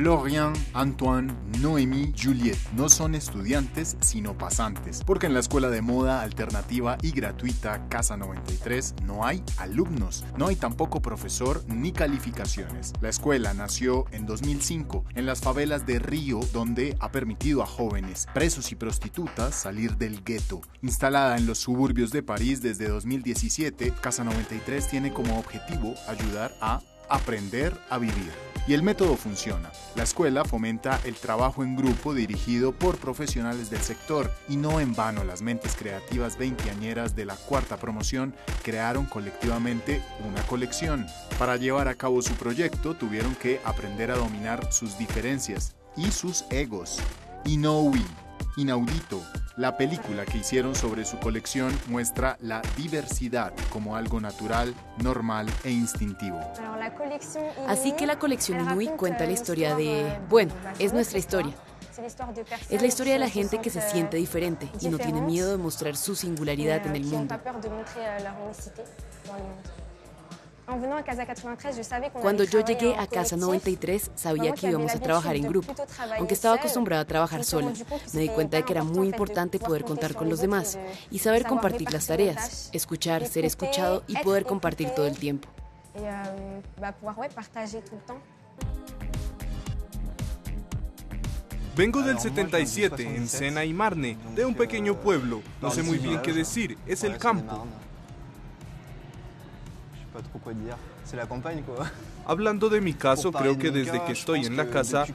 Florian, Antoine, Noémie, Juliette no son estudiantes sino pasantes, porque en la escuela de moda alternativa y gratuita Casa 93 no hay alumnos, no hay tampoco profesor ni calificaciones. La escuela nació en 2005 en las favelas de Río, donde ha permitido a jóvenes, presos y prostitutas salir del gueto. Instalada en los suburbios de París desde 2017, Casa 93 tiene como objetivo ayudar a aprender a vivir. Y el método funciona. La escuela fomenta el trabajo en grupo dirigido por profesionales del sector y no en vano las mentes creativas veinteañeras de la cuarta promoción crearon colectivamente una colección. Para llevar a cabo su proyecto tuvieron que aprender a dominar sus diferencias y sus egos. Inoui, inaudito, la película que hicieron sobre su colección muestra la diversidad como algo natural, normal e instintivo. Así que la colección Inui cuenta la historia de... Bueno, es nuestra historia. Es la historia de la gente que se siente diferente y no tiene miedo de mostrar su singularidad en el mundo. Cuando yo llegué a Casa 93, sabía que íbamos a trabajar en grupo. Aunque estaba acostumbrada a trabajar sola, me di cuenta de que era muy importante poder contar con los demás y saber compartir las tareas, escuchar, ser escuchado y poder compartir todo el tiempo. Vengo del 77, en Sena y Marne, de un pequeño pueblo. No sé muy bien qué decir, es el campo. Hablando de mi caso, creo que desde que estoy en la casa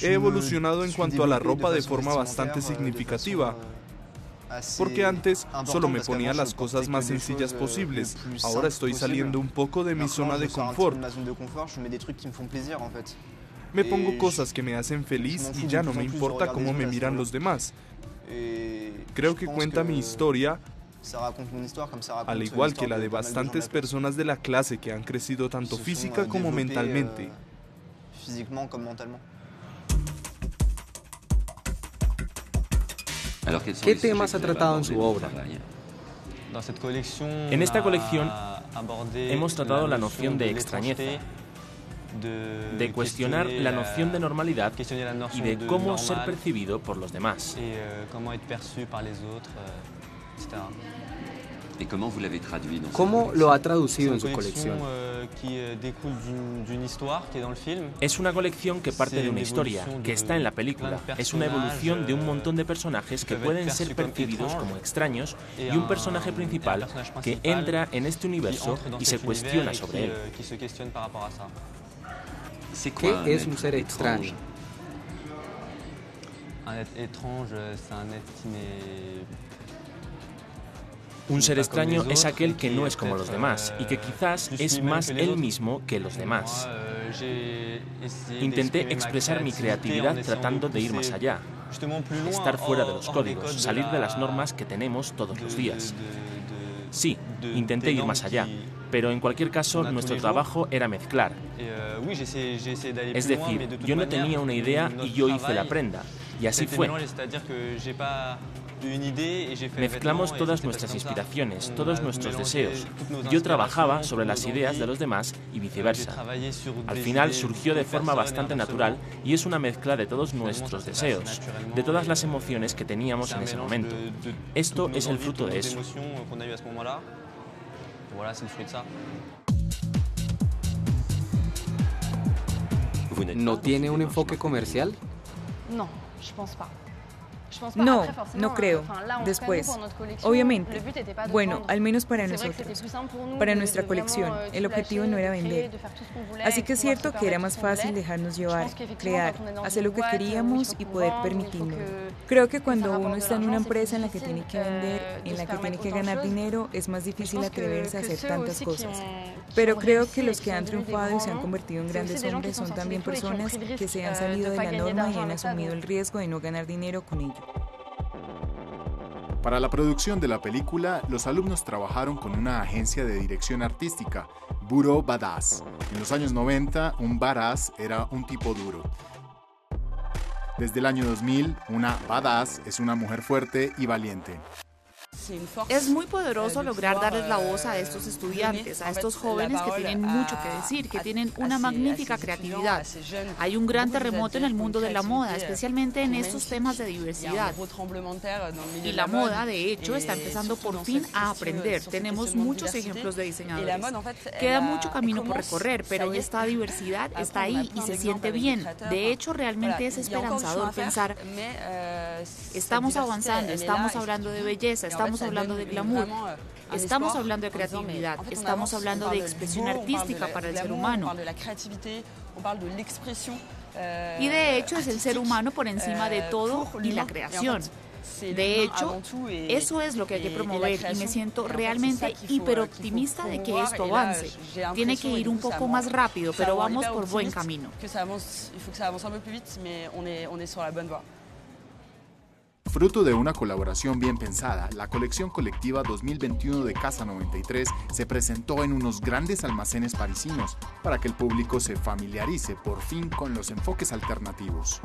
he evolucionado en cuanto a la ropa de forma bastante significativa. Porque antes solo me ponía las cosas más sencillas posibles. Ahora estoy saliendo un poco de mi zona de confort. Me pongo cosas que me hacen feliz y ya no me importa cómo me miran los demás. Creo que cuenta mi historia al igual que la de bastantes personas de la clase que han crecido tanto física como mentalmente. ¿Qué temas ha tratado en su obra? En esta colección hemos tratado la noción de extrañeza, de cuestionar la noción de normalidad y de cómo ser percibido por los demás. ¿Cómo lo ha traducido en su colección? Es una colección que parte de una historia, que está en la película. Es una evolución de un montón de personajes que pueden ser percibidos como extraños y un personaje principal que entra en este universo y se cuestiona sobre él. ¿Qué es un ser extraño? Un ser extraño es aquel que no es como los demás y que quizás es más él mismo que los demás. Intenté expresar mi creatividad tratando de ir más allá, estar fuera de los códigos, salir de las normas que tenemos todos los días. Sí, intenté ir más allá, pero en cualquier caso nuestro trabajo era mezclar. Es decir, yo no tenía una idea y yo hice la prenda, y así fue. Mezclamos todas nuestras inspiraciones, todos nuestros deseos. Yo trabajaba sobre las ideas de los demás y viceversa. Al final surgió de forma bastante natural y es una mezcla de todos nuestros deseos, de todas las emociones que teníamos en ese momento. Esto es el fruto de eso. ¿No tiene un enfoque comercial? No, Je pense pas. No, no creo. Después, obviamente. Bueno, al menos para nosotros, para nuestra colección, euh, el objetivo no era vender. Así que es cierto que era más fácil dejarnos llevar, crear, hacer lo que queríamos y poder permitirnos. Creo que cuando uno está en una empresa en la que tiene que vender, euh, en la que tiene que ganar dinero, es más difícil atreverse a hacer tantas cosas. Pero creo que los que han triunfado y se han convertido en grandes hombres son también personas que se han salido de la norma y han asumido el riesgo de no ganar dinero con ello. Para la producción de la película, los alumnos trabajaron con una agencia de dirección artística, Buro Badass. En los años 90, un badass era un tipo duro. Desde el año 2000, una badass es una mujer fuerte y valiente. Es muy poderoso lograr darles la voz a estos estudiantes, a estos jóvenes que tienen mucho que decir, que tienen una magnífica creatividad. Hay un gran terremoto en el mundo de la moda, especialmente en estos temas de diversidad. Y la moda, de hecho, está empezando por fin a aprender. Tenemos muchos ejemplos de diseñadores. Queda mucho camino por recorrer, pero esta diversidad está ahí y se siente bien. De hecho, realmente es esperanzador pensar, estamos avanzando, estamos hablando de belleza, estamos hablando de glamour, estamos hablando de creatividad, estamos hablando de expresión artística para el ser humano. Y de hecho es el ser humano por encima de todo y la creación. De hecho, eso es lo que hay que promover y me siento realmente hiperoptimista de que esto avance. Tiene que ir un poco más rápido, pero vamos por buen camino. Fruto de una colaboración bien pensada, la colección colectiva 2021 de Casa 93 se presentó en unos grandes almacenes parisinos para que el público se familiarice por fin con los enfoques alternativos.